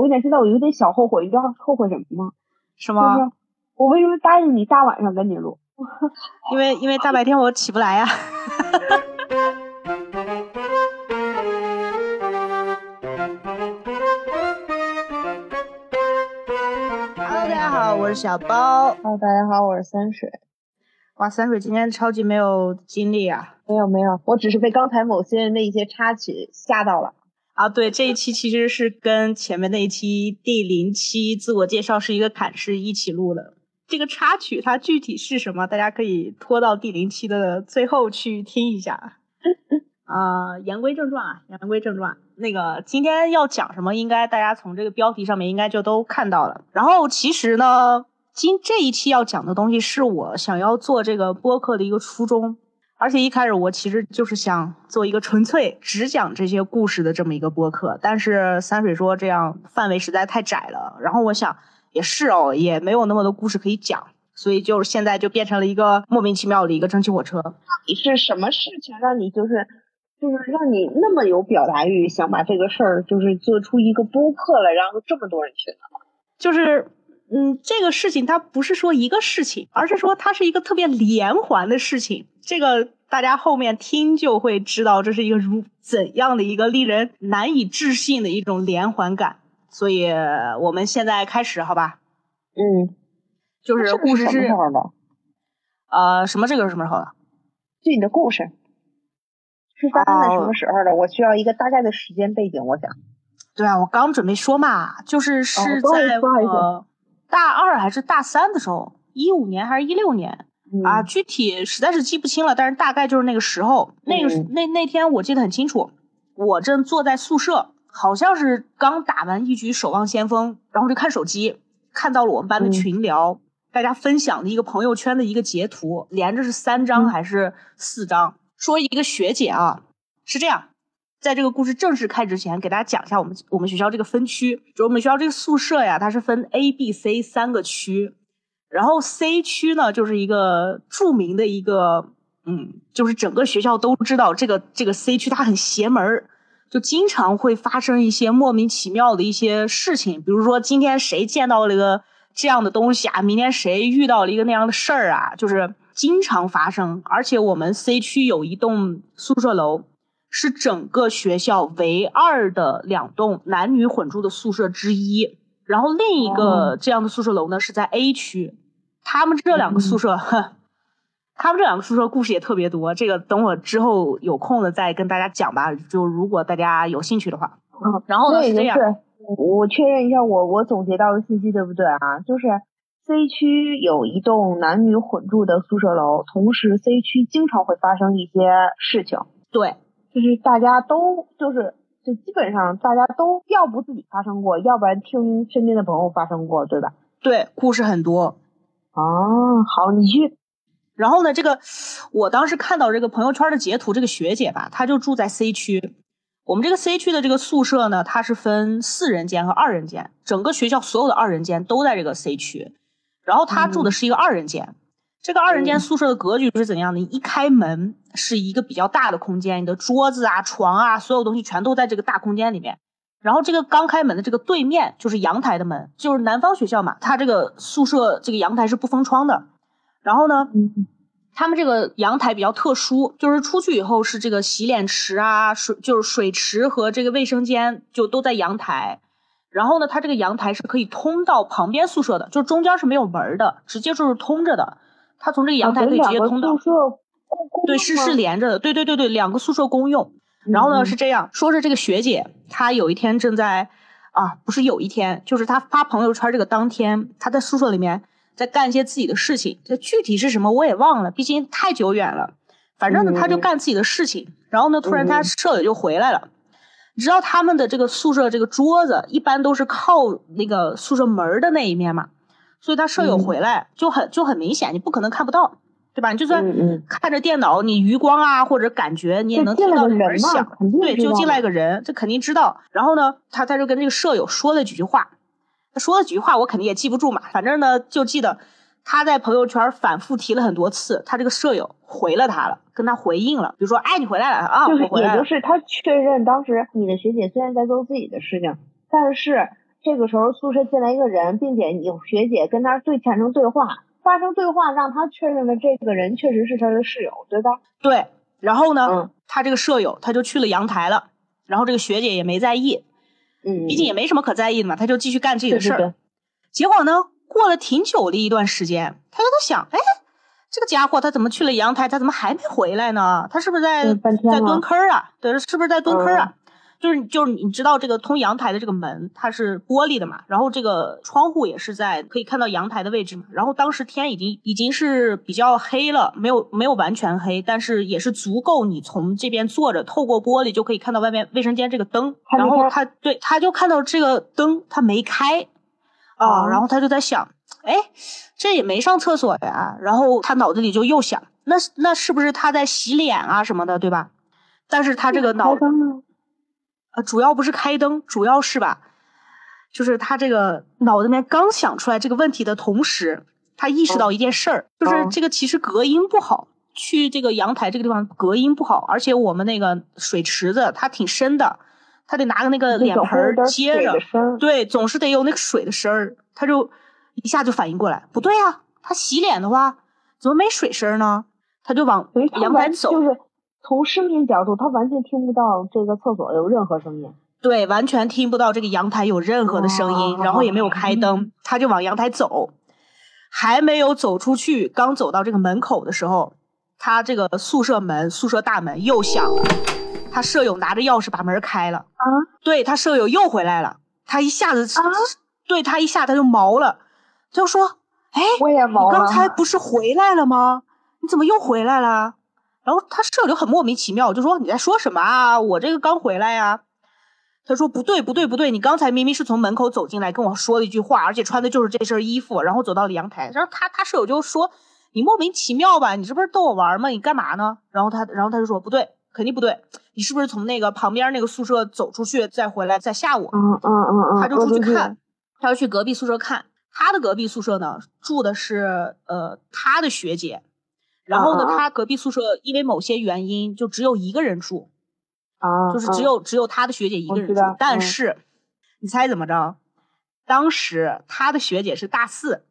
我跟你讲，现在我有点小后悔，你知道后悔什么吗？是吗？我为什么答应你大晚上跟你录？因为因为大白天我起不来呀。Hello，大家好，我是小包。Hello，大家好，我是三水。哇，三水今天超级没有精力啊！没有没有，我只是被刚才某些人的一些插曲吓到了。啊，对，这一期其实是跟前面那一期第零期自我介绍是一个坎是一起录的。这个插曲它具体是什么？大家可以拖到第零期的最后去听一下。啊，言归正传啊，言归正传。那个今天要讲什么？应该大家从这个标题上面应该就都看到了。然后其实呢，今这一期要讲的东西是我想要做这个播客的一个初衷。而且一开始我其实就是想做一个纯粹只讲这些故事的这么一个播客，但是三水说这样范围实在太窄了。然后我想。也是哦，也没有那么多故事可以讲，所以就是现在就变成了一个莫名其妙的一个蒸汽火车。到底是什么事情让你就是就是让你那么有表达欲，想把这个事儿就是做出一个播客来，然后这么多人听呢？就是嗯，这个事情它不是说一个事情，而是说它是一个特别连环的事情。这个大家后面听就会知道，这是一个如怎样的一个令人难以置信的一种连环感。所以我们现在开始，好吧？嗯，就是故事是什么时候的？呃，什么这个是什么时候的？就你的故事是发生在什么时候的？我需要一个大概的时间背景，我想。对啊，我刚准备说嘛，就是是在我大二还是大三的时候，一五年还是一六年啊？具体实在是记不清了，但是大概就是那个时候。那个那那天我记得很清楚，我正坐在宿舍。好像是刚打完一局守望先锋，然后就看手机，看到了我们班的群聊，大家分享的一个朋友圈的一个截图，连着是三张还是四张？说一个学姐啊，是这样，在这个故事正式开之前，给大家讲一下我们我们学校这个分区，就我们学校这个宿舍呀，它是分 A、B、C 三个区，然后 C 区呢就是一个著名的一个，嗯，就是整个学校都知道这个这个 C 区它很邪门儿。就经常会发生一些莫名其妙的一些事情，比如说今天谁见到了一个这样的东西啊，明天谁遇到了一个那样的事儿啊，就是经常发生。而且我们 C 区有一栋宿舍楼，是整个学校唯二的两栋男女混住的宿舍之一。然后另一个这样的宿舍楼呢是在 A 区，他们这两个宿舍。他们这两个宿舍故事也特别多，这个等我之后有空了再跟大家讲吧。就如果大家有兴趣的话，嗯，然后呢是这样，我确认一下，我我总结到的信息对不对啊？就是 C 区有一栋男女混住的宿舍楼，同时 C 区经常会发生一些事情。对，就是大家都就是就基本上大家都要不自己发生过，要不然听身边的朋友发生过，对吧？对，故事很多。哦，好，你去。然后呢，这个我当时看到这个朋友圈的截图，这个学姐吧，她就住在 C 区。我们这个 C 区的这个宿舍呢，它是分四人间和二人间，整个学校所有的二人间都在这个 C 区。然后她住的是一个二人间，这个二人间宿舍的格局是怎样的？一开门是一个比较大的空间，你的桌子啊、床啊，所有东西全都在这个大空间里面。然后这个刚开门的这个对面就是阳台的门，就是南方学校嘛，它这个宿舍这个阳台是不封窗的。然后呢，他们这个阳台比较特殊，就是出去以后是这个洗脸池啊，水就是水池和这个卫生间就都在阳台。然后呢，它这个阳台是可以通到旁边宿舍的，就中间是没有门的，直接就是通着的。它从这个阳台可以直接通到。宿舍对，是是连着的。对对对对，两个宿舍公用。然后呢是这样，说是这个学姐，她有一天正在啊，不是有一天，就是她发朋友圈这个当天，她在宿舍里面。在干一些自己的事情，这具体是什么我也忘了，毕竟太久远了。反正呢，她就干自己的事情。然后呢，突然她舍友就回来了。你知道他们的这个宿舍这个桌子一般都是靠那个宿舍门的那一面嘛，所以他舍友回来就很就很明显，你不可能看不到，对吧？你就算看着电脑，你余光啊或者感觉你也能听到门响，对，就进来个人，这肯定知道。然后呢，他他就跟这个舍友说了几句话。他说了几句话，我肯定也记不住嘛。反正呢，就记得他在朋友圈反复提了很多次，他这个舍友回了他了，跟他回应了，比如说，哎，你回来了啊，就是也就是他确认当时你的学姐虽然在做自己的事情，但是这个时候宿舍进来一个人，并且有学姐跟他对产生对话，发生对话，让他确认了这个人确实是他的室友，对吧？对。然后呢，他这个舍友他就去了阳台了，然后这个学姐也没在意，嗯，毕竟也没什么可在意的嘛，他就继续干自己的事儿。结果呢，过了挺久的一段时间，他就在想，哎，这个家伙他怎么去了阳台，他怎么还没回来呢？他是不是在在蹲坑啊？对，是不是在蹲坑啊？就是就是你知道这个通阳台的这个门它是玻璃的嘛，然后这个窗户也是在可以看到阳台的位置嘛。然后当时天已经已经是比较黑了，没有没有完全黑，但是也是足够你从这边坐着透过玻璃就可以看到外面卫生间这个灯。然后他对他就看到这个灯他没开啊，然后他就在想，哎，这也没上厕所呀。然后他脑子里就又想，那那是不是他在洗脸啊什么的，对吧？但是他这个脑。呃，主要不是开灯，主要是吧，就是他这个脑子里面刚想出来这个问题的同时，他意识到一件事儿，就是这个其实隔音不好，去这个阳台这个地方隔音不好，而且我们那个水池子它挺深的，他得拿个那个脸盆接着，对，总是得有那个水的声儿，他就一下就反应过来，不对啊，他洗脸的话怎么没水声呢？他就往阳台走。从声音角度，他完全听不到这个厕所有任何声音。对，完全听不到这个阳台有任何的声音，然后也没有开灯，他就往阳台走，还没有走出去，刚走到这个门口的时候，他这个宿舍门、宿舍大门又响了，他舍友拿着钥匙把门开了。啊？对他舍友又回来了，他一下子啊，对他一下他就毛了，就说：“哎，我也毛了，你刚才不是回来了吗？你怎么又回来了？”然后他舍友就很莫名其妙，就说你在说什么啊？我这个刚回来呀。他说不对不对不对，你刚才明明是从门口走进来跟我说了一句话，而且穿的就是这身衣服，然后走到了阳台。然后他他舍友就说你莫名其妙吧？你这不是逗我玩吗？你干嘛呢？然后他然后他就说不对，肯定不对，你是不是从那个旁边那个宿舍走出去再回来再吓我？嗯嗯嗯嗯，他就出去看，他要去隔壁宿舍看。他的隔壁宿舍呢住的是呃他的学姐。然后呢，他隔壁宿舍因为某些原因就只有一个人住，啊，就是只有只有他的学姐一个人住。但是，你猜怎么着？当时他的学姐是大四，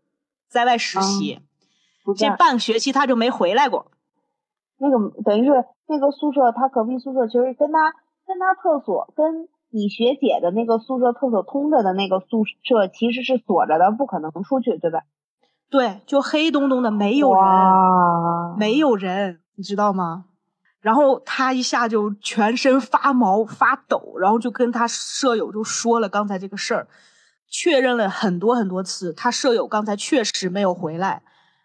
在外实习，这半个学期他就没回来过。那个等于是那个宿舍，他隔壁宿舍其实跟他跟他厕所跟你学姐的那个宿舍厕所通着的那个宿舍其实是锁着的，不可能出去，对吧？对，就黑洞洞的，没有人，没有人，你知道吗？然后他一下就全身发毛发抖，然后就跟他舍友就说了刚才这个事儿，确认了很多很多次，他舍友刚才确实没有回来。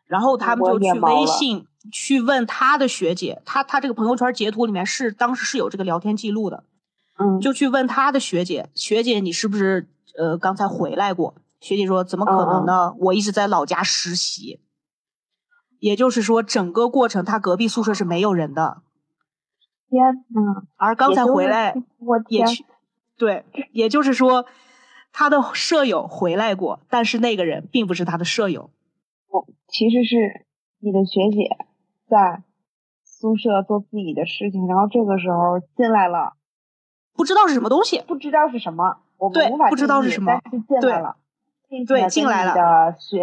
然后他们就去微信去问他的学姐，他他这个朋友圈截图里面是当时是有这个聊天记录的，嗯，就去问他的学姐，学姐你是不是呃刚才回来过？学姐说：“怎么可能呢？我一直在老家实习，也就是说，整个过程他隔壁宿舍是没有人的。天呐，而刚才回来，我也去，对，也就是说，他的舍友回来过，但是那个人并不是他的舍友。我，其实是你的学姐在宿舍做自己的事情，然后这个时候进来了，不知道是什么东西，不知道是什么，我们无法不知道是什么，进来了。”对，进来了，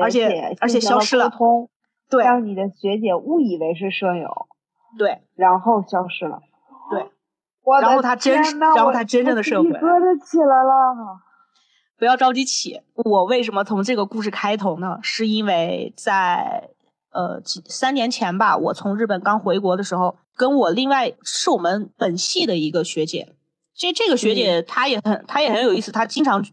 而且而且消失了，对，让你的学姐误以为是舍友，对，然后消失了，对，然后他真，然后他真正的社会，起来了，不要着急起，我为什么从这个故事开头呢？是因为在呃几三年前吧，我从日本刚回国的时候，跟我另外是我们本系的一个学姐，这这个学姐她也很她也很有意思，她经常。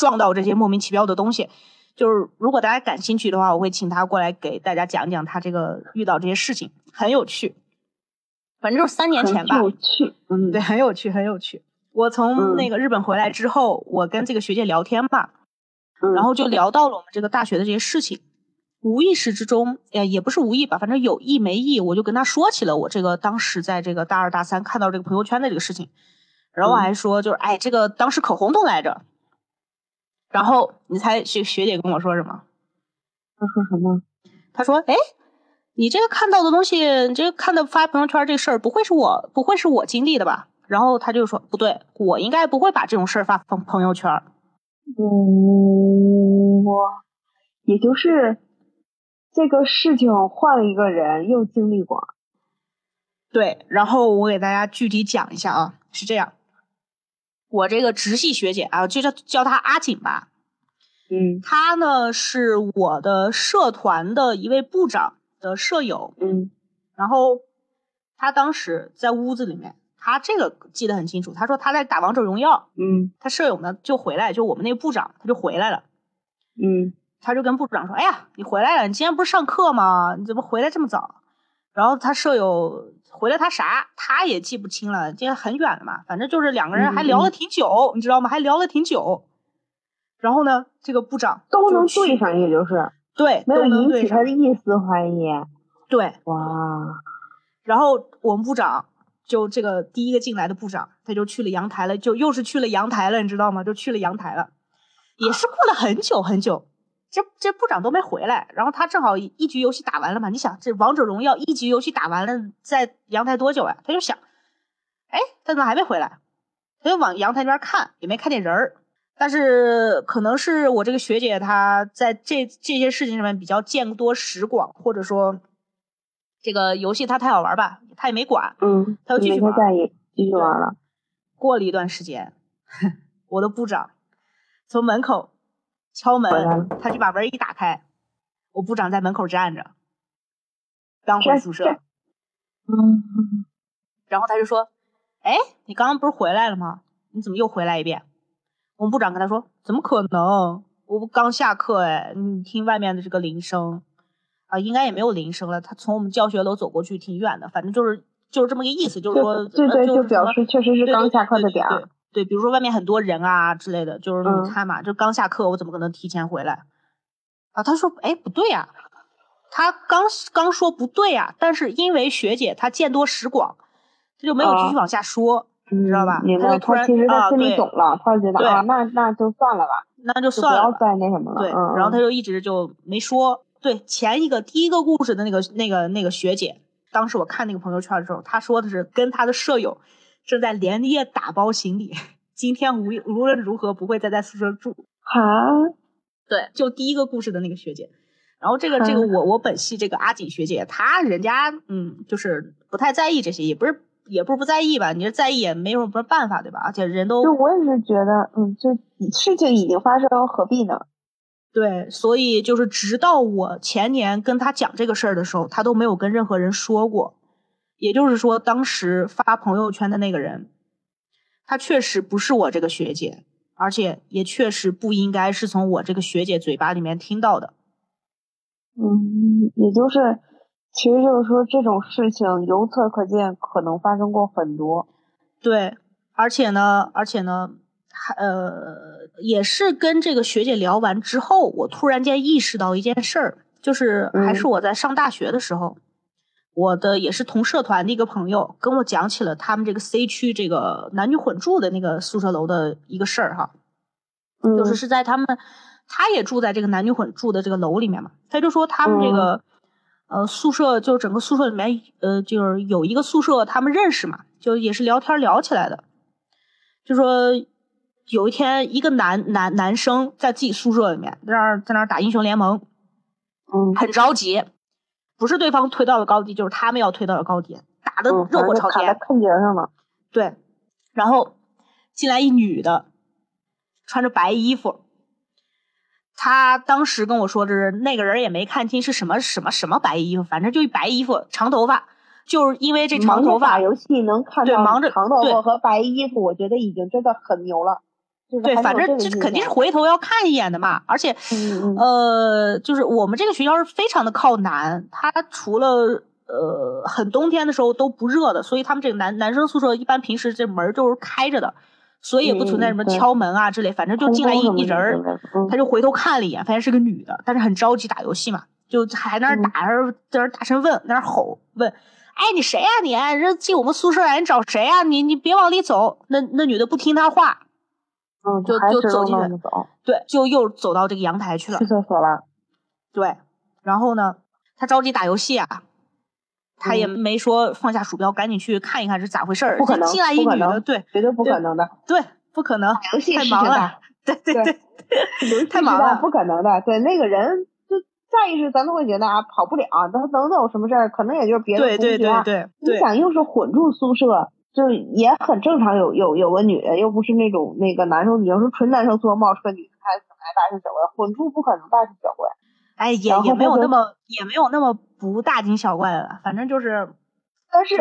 撞到这些莫名其妙的东西，就是如果大家感兴趣的话，我会请他过来给大家讲讲他这个遇到这些事情，很有趣。反正就是三年前吧，有趣，嗯，对，很有趣，很有趣。我从那个日本回来之后，我跟这个学姐聊天吧，然后就聊到了我们这个大学的这些事情，无意识之中，哎，也不是无意吧，反正有意没意，我就跟他说起了我这个当时在这个大二大三看到这个朋友圈的这个事情，然后我还说，就是哎，这个当时可轰动来着。然后你猜学学姐跟我说什么？她说什么？她说：“哎，你这个看到的东西，你这个看到发朋友圈这事儿，不会是我不会是我经历的吧？”然后他就说：“不对，我应该不会把这种事儿发朋朋友圈。”嗯，我也就是这个事情换了一个人又经历过。对，然后我给大家具体讲一下啊，是这样，我这个直系学姐啊，就叫叫她阿锦吧。嗯，她呢是我的社团的一位部长的舍友。嗯，然后她当时在屋子里面。她这个记得很清楚，她说她在打王者荣耀，嗯，她舍友呢就回来，就我们那个部长他就回来了，嗯，他就跟部长说，哎呀，你回来了，你今天不是上课吗？你怎么回来这么早？然后他舍友回了他啥，他也记不清了，今天很远了嘛，反正就是两个人还聊了挺久，你知道吗？还聊了挺久。然后呢，这个部长都能对上，也就是对，没有引起他的一丝怀疑。对，哇，然后我们部长。就这个第一个进来的部长，他就去了阳台了，就又是去了阳台了，你知道吗？就去了阳台了，也是过了很久很久，这这部长都没回来。然后他正好一局游戏打完了嘛，你想这王者荣耀一局游戏打完了，在阳台多久啊？他就想，哎，他怎么还没回来？他就往阳台那边看，也没看见人儿。但是可能是我这个学姐她在这这些事情上面比较见多识广，或者说。这个游戏它太好玩吧，他也没管，嗯，他就继续玩，继续玩了。过了一段时间，我的部长从门口敲门，他就把门一打开，我部长在门口站着，刚回宿舍，嗯，然后他就说：“哎，你刚刚不是回来了吗？你怎么又回来一遍？”我们部长跟他说：“怎么可能？我不刚下课哎，你听外面的这个铃声。”啊，应该也没有铃声了。他从我们教学楼走过去挺远的，反正就是就是这么个意思，就是说，对对，就表示确实是刚下课的点儿。对，比如说外面很多人啊之类的，就是你看嘛，就刚下课，我怎么可能提前回来？啊，他说，哎，不对呀，他刚刚说不对呀，但是因为学姐她见多识广，他就没有继续往下说，你知道吧？明白。他其实他心里懂了，他就觉得啊，那那就算了吧，那就算了，不要再那什么了。对，然后他就一直就没说。对前一个第一个故事的那个那个那个学姐，当时我看那个朋友圈的时候，她说的是跟她的舍友正在连夜打包行李，今天无无论如何不会再在宿舍住。哈，对，就第一个故事的那个学姐，然后这个这个我我本系这个阿锦学姐，她人家嗯就是不太在意这些，也不是也不是不在意吧，你这在意也没有什么办法对吧？而且人都就我也是觉得嗯，就事情已经发生，何必呢？对，所以就是直到我前年跟他讲这个事儿的时候，他都没有跟任何人说过。也就是说，当时发朋友圈的那个人，他确实不是我这个学姐，而且也确实不应该是从我这个学姐嘴巴里面听到的。嗯，也就是，其实就是说这种事情由此可见，可能发生过很多。对，而且呢，而且呢。还呃，也是跟这个学姐聊完之后，我突然间意识到一件事儿，就是还是我在上大学的时候，我的也是同社团的一个朋友跟我讲起了他们这个 C 区这个男女混住的那个宿舍楼的一个事儿哈，就是是在他们，他也住在这个男女混住的这个楼里面嘛，他就说他们这个呃宿舍就是整个宿舍里面呃就是有一个宿舍他们认识嘛，就也是聊天聊起来的，就说。有一天，一个男男男生在自己宿舍里面，在那儿在那儿打英雄联盟，嗯，很着急，不是对方推到了高地，就是他们要推到了高地，打的热火朝天，坑节上了。对，然后进来一女的，穿着白衣服，他当时跟我说的是那个人也没看清是什么什么什么白衣服，反正就一白衣服，长头发，就是因为这长头发。打游戏能看到长头发和白衣服，我觉得已经真的很牛了。对，反正这肯定是回头要看一眼的嘛。而且，呃，就是我们这个学校是非常的靠南，它除了呃很冬天的时候都不热的，所以他们这个男男生宿舍一般平时这门就是开着的，所以也不存在什么敲门啊之类。反正就进来一一人儿，他就回头看了一眼，发现是个女的，但是很着急打游戏嘛，就还在那打，在那大声问，在那吼问：“哎，你谁呀？你这进我们宿舍来，你找谁呀？你你别往里走。”那那女的不听他话。嗯，就就走进去，对，就又走到这个阳台去了，去厕所了。对，然后呢，他着急打游戏啊，他也没说放下鼠标赶紧去看一看是咋回事儿。不可能，进来一女的，对，绝对不可能的。对，不可能，游戏太忙了。对对对，太忙了，不可能的。对那个人，就下意识咱都会觉得啊，跑不了，他能能有什么事儿？可能也就是别的同学。对对对对。你想，又是混住宿舍，就也很正常。有有有个女的，又不是那种那个男生你要，是纯男生宿舍冒出个女的，还来大惊小怪。混住不可能大惊小怪。哎，也也没有那么也没有那么不大惊小怪的了，反正就是，但是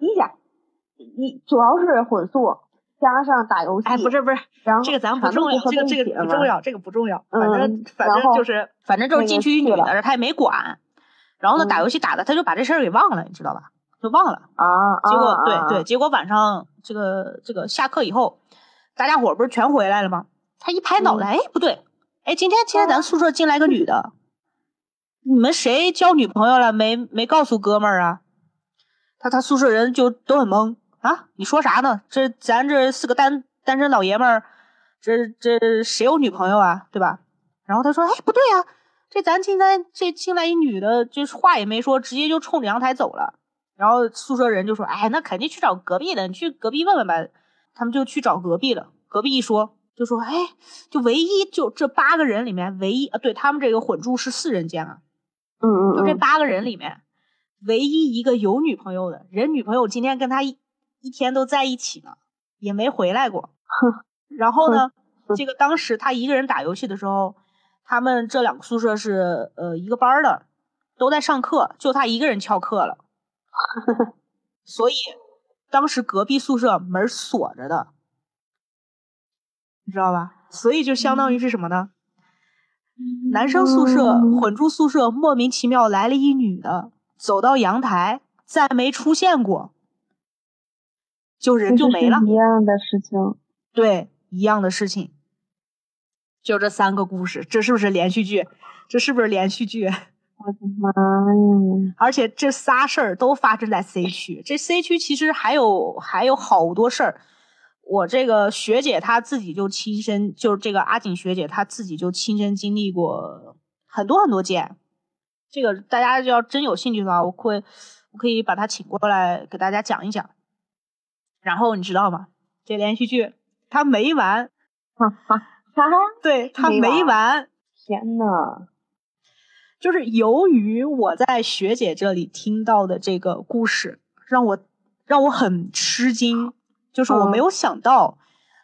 你想，你主要是混宿加上打游戏，哎，不是不是，然后这个咱不重要，这个这个不重要，这个不重要，反正反正就是反正就是进去一女的，他也没管，然后呢打游戏打的他就把这事儿给忘了，你知道吧？就忘了啊，结果对对，结果晚上这个这个下课以后，大家伙不是全回来了吗？他一拍脑袋，哎，不对，哎，今天今天咱宿舍进来个女的。你们谁交女朋友了？没没告诉哥们儿啊？他他宿舍人就都很懵啊！你说啥呢？这咱这四个单单身老爷们儿，这这谁有女朋友啊？对吧？然后他说：“哎，不对呀，这咱今天这进来一女的，这话也没说，直接就冲着阳台走了。”然后宿舍人就说：“哎，那肯定去找隔壁的，你去隔壁问问吧。”他们就去找隔壁了。隔壁一说就说：“哎，就唯一就这八个人里面唯一啊，对他们这个混住是四人间啊。”嗯嗯，就这八个人里面，唯一一个有女朋友的人，女朋友今天跟他一一天都在一起呢，也没回来过。然后呢，这个当时他一个人打游戏的时候，他们这两个宿舍是呃一个班的，都在上课，就他一个人翘课了。所以当时隔壁宿舍门锁着的，你知道吧？所以就相当于是什么呢？男生宿舍混住宿舍，莫名其妙来了一女的，走到阳台，再没出现过，就人就没了。一样的事情，对，一样的事情，就这三个故事，这是不是连续剧？这是不是连续剧？我的妈呀！而且这仨事儿都发生在 C 区，这 C 区其实还有还有好多事儿。我这个学姐她自己就亲身，就是这个阿锦学姐她自己就亲身经历过很多很多件。这个大家要真有兴趣的话，我会我可以把她请过来给大家讲一讲。然后你知道吗？这连续剧它没完，哈哈哈！对，它没完。天呐，就是由于我在学姐这里听到的这个故事，让我让我很吃惊。就是我没有想到，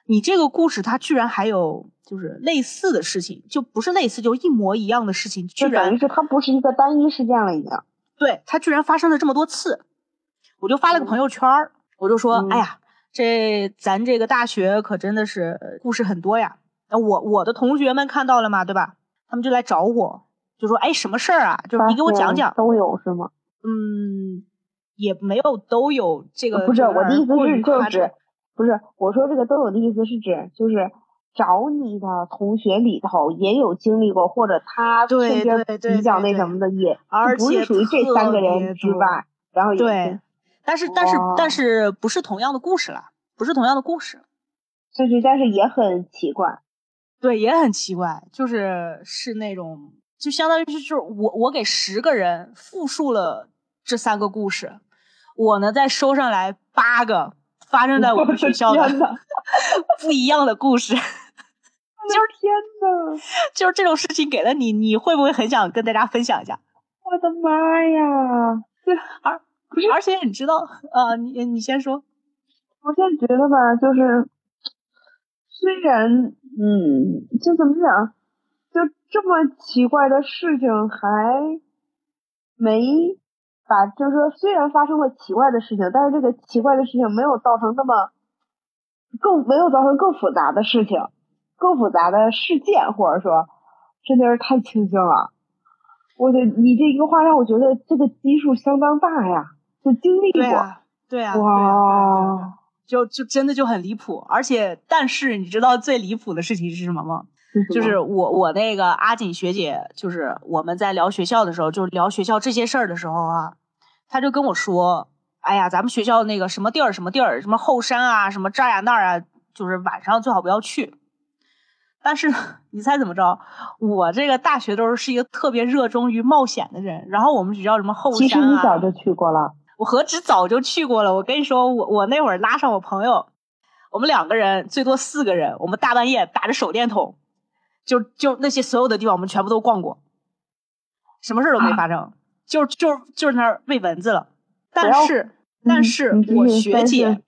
你这个故事它居然还有就是类似的事情，就不是类似，就一模一样的事情，居然是它不是一个单一事件了，已经。对，它居然发生了这么多次，我就发了个朋友圈我就说，哎呀，这咱这个大学可真的是故事很多呀。那我我的同学们看到了嘛，对吧？他们就来找我，就说，哎，什么事儿啊？就是你给我讲讲。都有是吗？嗯，也没有都有这个。不是我的意思是就是。不是我说这个都有的意思是指就是找你的同学里头也有经历过或者他身边比较那什么的也不是属于这三个人之外，然后对，但是但是但是不是同样的故事了，不是同样的故事，就是但是也很奇怪，对，也很奇怪，就是是那种就相当于是就是我我给十个人复述了这三个故事，我呢再收上来八个。发生在我们学校的 不一样的故事，就是天呐，就是这种事情给了你，你会不会很想跟大家分享一下？我的妈呀！对，而不是，而且你知道，呃，你你先说。我现在觉得吧，就是虽然，嗯，就怎么讲，就这么奇怪的事情还没。把就是说，虽然发生了奇怪的事情，但是这个奇怪的事情没有造成那么更没有造成更复杂的事情，更复杂的事件，或者说真的是太庆幸了。我的，你这一个话让我觉得这个基数相当大呀，就经历过，对啊，哇，就就真的就很离谱。而且，但是你知道最离谱的事情是什么吗？就是我我那个阿锦学姐，就是我们在聊学校的时候，就是聊学校这些事儿的时候啊。她就跟我说：“哎呀，咱们学校那个什么地儿，什么地儿，什么后山啊，什么这儿呀那儿啊，就是晚上最好不要去。”但是 你猜怎么着？我这个大学的时候是一个特别热衷于冒险的人。然后我们学校什么后山啊，其实你早就去过了。我何止早就去过了？我跟你说，我我那会儿拉上我朋友，我们两个人最多四个人，我们大半夜打着手电筒，就就那些所有的地方我们全部都逛过，什么事儿都没发生，就就就是那儿喂蚊子了。但是但是我学姐，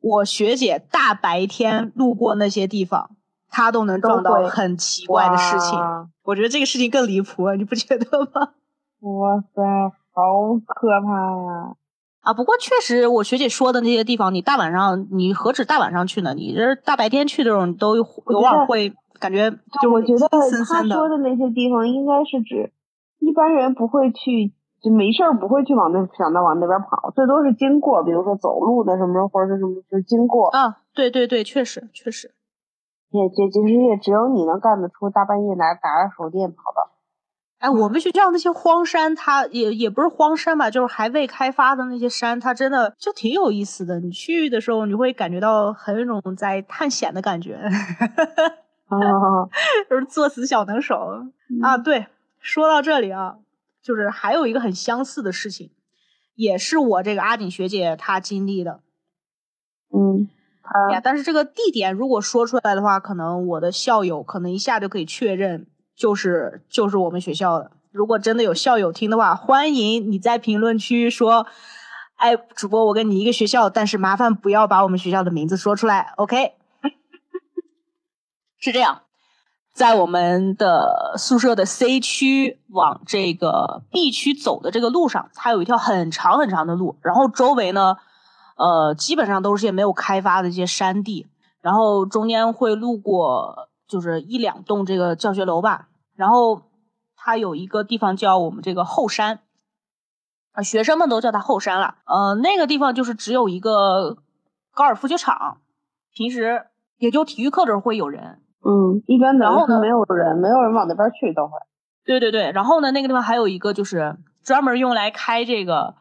我学姐大白天路过那些地方，她都能撞到很奇怪的事情。我觉得这个事情更离谱，你不觉得吗？哇塞，好可怕呀！啊，不过确实，我学姐说的那些地方，你大晚上，你何止大晚上去呢？你这大白天去的时候，你都偶尔会感觉，就我觉得他说的那些地方，应该是指一般人不会去，就没事儿不会去往那想到往那边跑，最多是经过，比如说走路的什么，或者是什么，就是经过。啊，对对对，确实确实，也也其实也只有你能干得出大半夜拿打着手电跑的。哎，我们学校那些荒山，它也也不是荒山吧，就是还未开发的那些山，它真的就挺有意思的。你去的时候，你会感觉到很有一种在探险的感觉。啊，就是作死小能手啊！对，说到这里啊，就是还有一个很相似的事情，也是我这个阿锦学姐她经历的。嗯，呀，但是这个地点如果说出来的话，可能我的校友可能一下就可以确认。就是就是我们学校的，如果真的有校友听的话，欢迎你在评论区说，哎，主播我跟你一个学校，但是麻烦不要把我们学校的名字说出来，OK？是这样，在我们的宿舍的 C 区往这个 B 区走的这个路上，它有一条很长很长的路，然后周围呢，呃，基本上都是些没有开发的一些山地，然后中间会路过就是一两栋这个教学楼吧。然后它有一个地方叫我们这个后山，啊，学生们都叫它后山了。呃，那个地方就是只有一个高尔夫球场，平时也就体育课的时候会有人。嗯，一般的然后呢没有人，没有人往那边去都会。对对对，然后呢，那个地方还有一个就是专门用来开这个，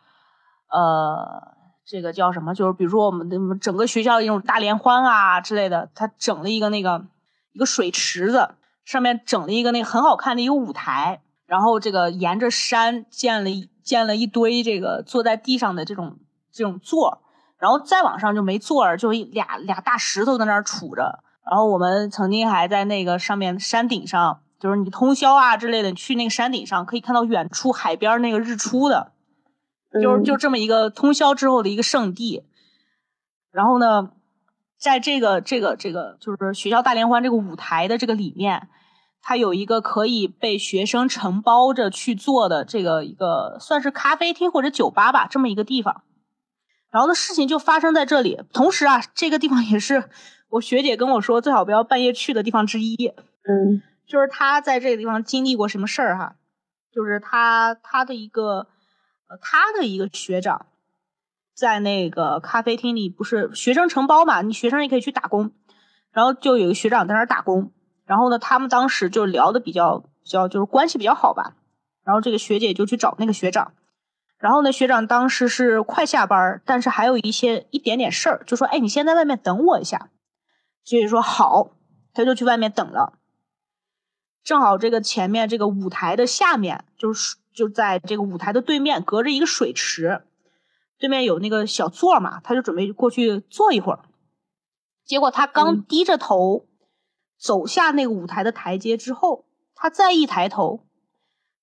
呃，这个叫什么？就是比如说我们的整个学校的那种大联欢啊之类的，他整了一个那个一个水池子。上面整了一个那个很好看的一个舞台，然后这个沿着山建了建了一堆这个坐在地上的这种这种座，然后再往上就没座儿，就俩俩大石头在那儿杵着。然后我们曾经还在那个上面山顶上，就是你通宵啊之类的，去那个山顶上可以看到远处海边那个日出的，就是就这么一个通宵之后的一个圣地。然后呢，在这个这个这个就是学校大联欢这个舞台的这个里面。它有一个可以被学生承包着去做的这个一个算是咖啡厅或者酒吧吧，这么一个地方。然后呢，事情就发生在这里。同时啊，这个地方也是我学姐跟我说最好不要半夜去的地方之一。嗯，就是他在这个地方经历过什么事儿哈？就是他他的一个呃他的一个学长在那个咖啡厅里，不是学生承包嘛？你学生也可以去打工。然后就有一个学长在那儿打工。然后呢，他们当时就聊的比较比较，就是关系比较好吧。然后这个学姐就去找那个学长，然后呢，学长当时是快下班，但是还有一些一点点事儿，就说：“哎，你先在外面等我一下。”学姐说：“好。”他就去外面等了。正好这个前面这个舞台的下面，就是就在这个舞台的对面，隔着一个水池，对面有那个小座嘛，他就准备过去坐一会儿。结果他刚低着头。走下那个舞台的台阶之后，他再一抬头，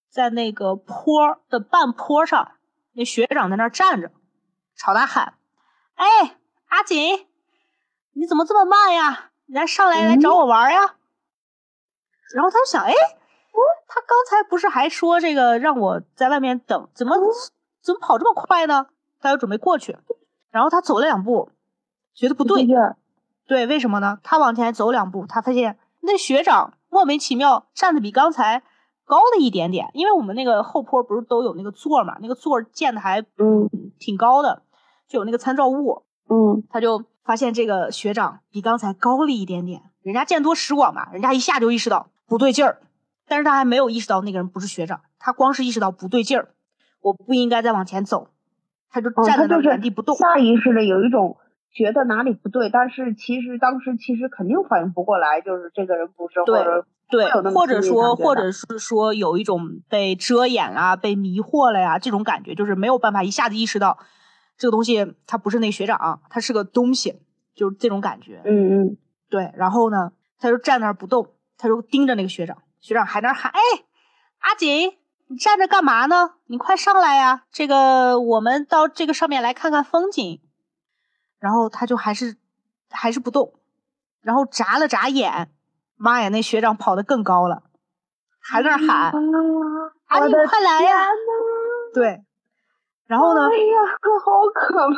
在那个坡的半坡上，那学长在那站着，朝他喊：“哎，阿锦，你怎么这么慢呀？你来上来来找我玩呀？”然后他就想：“哎，他刚才不是还说这个让我在外面等，怎么怎么跑这么快呢？”他就准备过去，然后他走了两步，觉得不对。对，为什么呢？他往前走两步，他发现那学长莫名其妙站的比刚才高了一点点。因为我们那个后坡不是都有那个座嘛，那个座建的还嗯挺高的，就有那个参照物。嗯，他就发现这个学长比刚才高了一点点。人家见多识广嘛，人家一下就意识到不对劲儿。但是他还没有意识到那个人不是学长，他光是意识到不对劲儿，我不应该再往前走，他就站在那原地不动。下意识的有一种。觉得哪里不对，但是其实当时其实肯定反应不过来，就是这个人不是，或者对，或者说或者是说有一种被遮掩啊、被迷惑了呀这种感觉，就是没有办法一下子意识到这个东西它不是那学长，它是个东西，就是这种感觉。嗯嗯，对。然后呢，他就站那儿不动，他就盯着那个学长，学长还在那喊：“哎，阿锦，你站着干嘛呢？你快上来呀！这个我们到这个上面来看看风景。”然后他就还是还是不动，然后眨了眨眼，妈呀，那学长跑得更高了，还在那喊：“阿锦，快来呀！”对。然后呢？哎呀，好可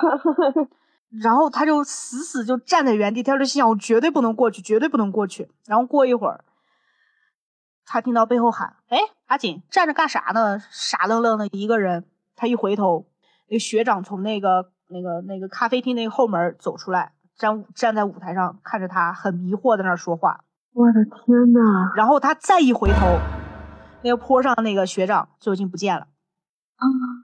怕！然后他就死死就站在原地，他就心想：我绝对不能过去，绝对不能过去。然后过一会儿，他听到背后喊：“哎，阿锦，站着干啥呢？傻愣愣的一个人。”他一回头，那个学长从那个那个那个咖啡厅那个后门走出来，站站在舞台上看着他，很迷惑在那说话。我的天呐！然后他再一回头，那个坡上那个学长就已经不见了。啊。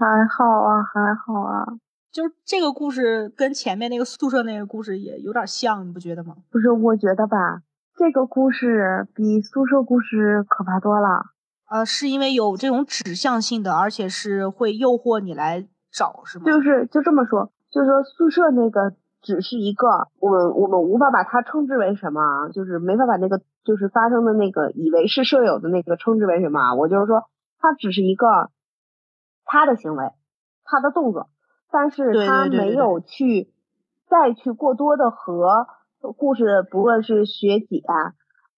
还好啊，还好啊，就是这个故事跟前面那个宿舍那个故事也有点像，你不觉得吗？不是，我觉得吧，这个故事比宿舍故事可怕多了。呃，是因为有这种指向性的，而且是会诱惑你来找，是吗？就是就这么说，就是说宿舍那个只是一个，我们我们无法把它称之为什么，就是没法把那个就是发生的那个以为是舍友的那个称之为什么。我就是说，它只是一个。他的行为，他的动作，但是他没有去，再去过多的和故事，不论是学姐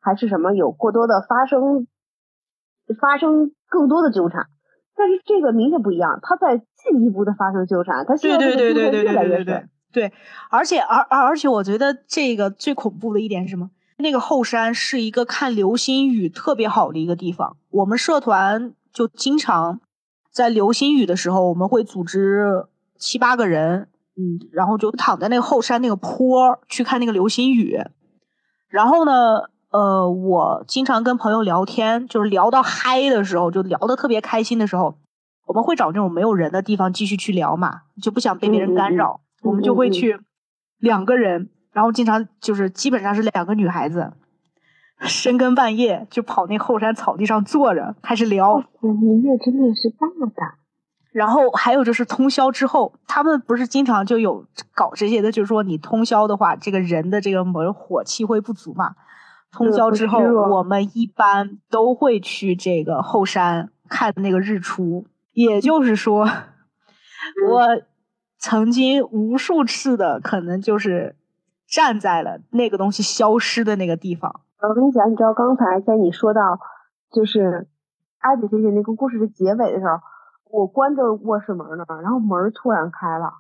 还是什么，有过多的发生发生更多的纠缠，但是这个明显不一样，他在进一步的发生纠缠，他现在越来越对。而且而而而且我觉得这个最恐怖的一点是什么？那个后山是一个看流星雨特别好的一个地方，我们社团就经常。在流星雨的时候，我们会组织七八个人，嗯，然后就躺在那个后山那个坡去看那个流星雨。然后呢，呃，我经常跟朋友聊天，就是聊到嗨的时候，就聊得特别开心的时候，我们会找那种没有人的地方继续去聊嘛，就不想被别人干扰，我们就会去两个人，然后经常就是基本上是两个女孩子。深更半夜就跑那后山草地上坐着开始聊，你也真的是大胆。然后还有就是通宵之后，他们不是经常就有搞这些的，就是说你通宵的话，这个人的这个门火气会不足嘛。通宵之后，我们一般都会去这个后山看那个日出。也就是说，我曾经无数次的可能就是站在了那个东西消失的那个地方。我跟你讲，你知道刚才在你说到就是艾比姐姐那个故事的结尾的时候，我关着卧室门呢，然后门突然开了。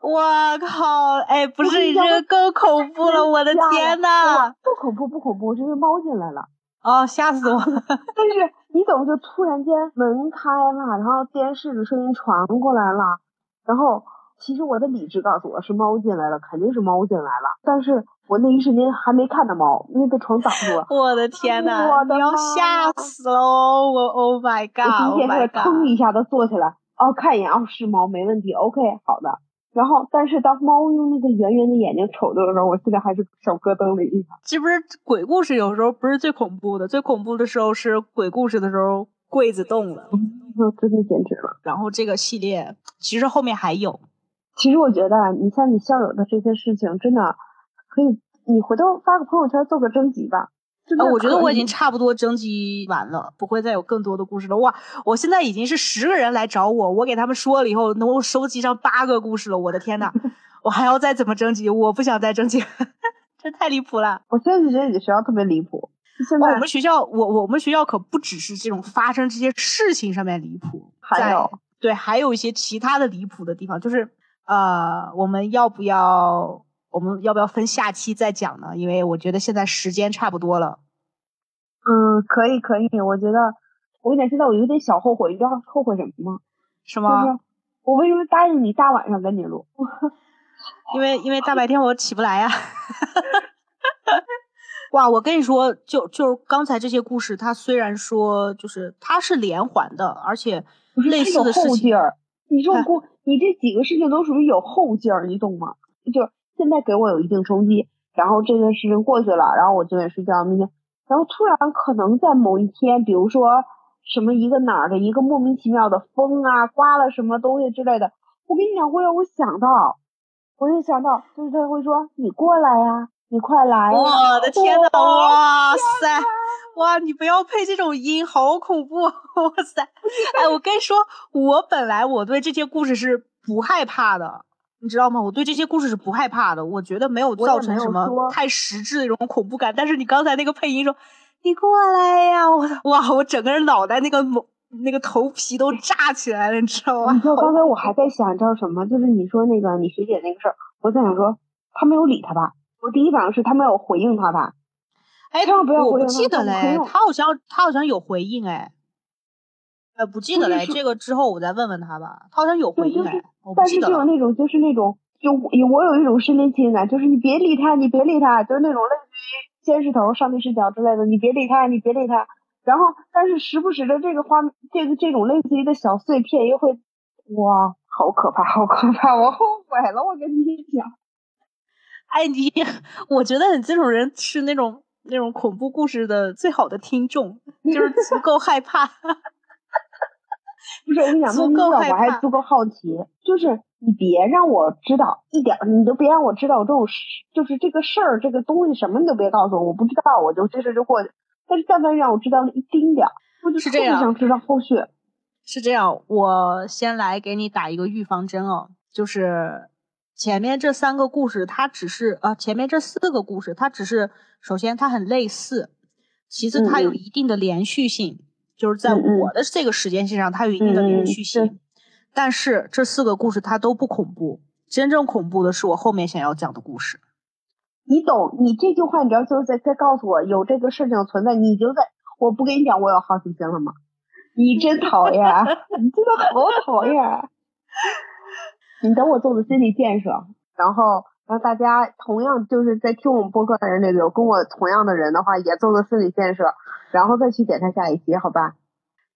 我靠！哎，不是你这个更恐怖了，我的天呐！不恐怖不恐怖，是因为猫进来了。哦，吓死我了！但是你怎么就突然间门开了，然后电视的声音传过来了，然后。其实我的理智告诉我是猫进来了，肯定是猫进来了。但是我那一瞬间还没看到猫，因为被床挡住了。我的天呐！你要吓死喽！我 Oh my God！我今天是腾一下子坐起来，哦，看一眼，哦，是猫，没问题，OK，好的。然后，但是当猫用那个圆圆的眼睛瞅着的时候，我现在还是小咯噔了一下。这不是鬼故事，有时候不是最恐怖的，最恐怖的时候是鬼故事的时候，柜子动了，真的简直了。然后这个系列其实后面还有。其实我觉得，你像你校友的这些事情，真的可以，你回头发个朋友圈做个征集吧。啊，我觉得我已经差不多征集完了，不会再有更多的故事了。哇，我现在已经是十个人来找我，我给他们说了以后，能够收集上八个故事了。我的天呐，我还要再怎么征集？我不想再征集，这太离谱了。我现在就觉得你学校特别离谱。现在我们学校，我我们学校可不只是这种发生这些事情上面离谱，还有对，还有一些其他的离谱的地方，就是。呃，我们要不要我们要不要分下期再讲呢？因为我觉得现在时间差不多了。嗯，可以可以，我觉得我跟你讲，现在我有点小后悔，你知道后悔什么吗？什么？我为什么答应你大晚上跟你录？因为因为大白天我起不来呀。哇，我跟你说，就就刚才这些故事，它虽然说就是它是连环的，而且类似的事情。你这种过，你这几个事情都属于有后劲儿，你懂吗？就现在给我有一定冲击，然后这件事情过去了，然后我九点睡觉，明天，然后突然可能在某一天，比如说什么一个哪儿的一个莫名其妙的风啊，刮了什么东西之类的，我跟你讲，会让我想到，我就想到，就是他会说你过来呀，你快来！我的天呐，哇塞，哇，你不要配这种音，好恐怖！哇塞，哎，我跟你说，我本来我对这些故事是不害怕的，你知道吗？我对这些故事是不害怕的，我觉得没有造成什么太实质的那种恐怖感。但是你刚才那个配音说你过来呀，我哇，我整个人脑袋那个那个头皮都炸起来了，你知道吗？你知道 刚才我还在想，知道什么？就是你说那个你学姐那个事儿，我在想说他没有理他吧？我第一反应是他没有回应他吧？哎，千万不要回应他！记得嘞，他好像他好像有回应哎，呃，不记得嘞，这个之后我再问问他吧。他好像有回应哎，但是就有那种就是那种就我有一种身临其境感，就是你别理他，你别理他，就是那种类似于监视头、上帝视角之类的，你别理他，你别理他。然后，但是时不时的这个画，这个这种类似于的小碎片又会，哇，好可怕，好可怕！我后悔了，我跟你讲。哎，你，我觉得你这种人是那种那种恐怖故事的最好的听众，就是足够害怕。不是，我跟你讲，足够害怕，我还足够好奇。就是你别让我知道一点，你都别让我知道这种事，就是这个事儿，这个东西什么你都别告诉我，我不知道，我就这事就过去。但是但凡让我知道了一丁点儿，我就特别想知道后续。是这样，我先来给你打一个预防针哦，就是前面这三个故事，它只是啊，前面这四个故事，它只是首先它很类似，其次它有一定的连续性，就是在我的这个时间线上，它有一定的连续性。但是这四个故事它都不恐怖，真正恐怖的是我后面想要讲的故事。你懂？你这句话，你知道就是在在告诉我有这个事情存在，你就在我不跟你讲，我有好奇心了吗？你真讨厌，你真的好讨厌。你等我做的心理建设，然后让大家同样就是在听我们播客的人里有跟我同样的人的话，也做个心理建设，然后再去点开下一集，好吧？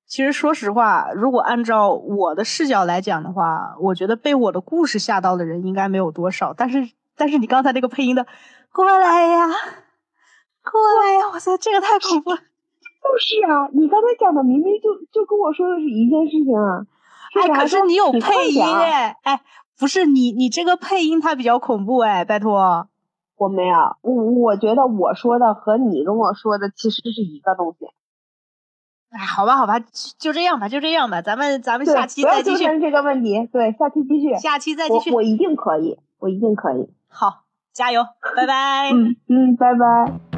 其实说实话，如果按照我的视角来讲的话，我觉得被我的故事吓到的人应该没有多少，但是但是你刚才那个配音的。过来呀，过来呀！我操，这个太恐怖了。就是啊，你刚才讲的明明就就跟我说的是一件事情啊。哎，可是你有配音哎，哎，不是你你这个配音它比较恐怖哎，拜托。我没有，我我觉得我说的和你跟我说的其实是一个东西。哎，好吧，好吧，就这样吧，就这样吧，咱们咱们下期再继续这个问题。对，下期继续。下期再继续。我一定可以，我一定可以。好。加油，拜拜。嗯嗯，拜拜。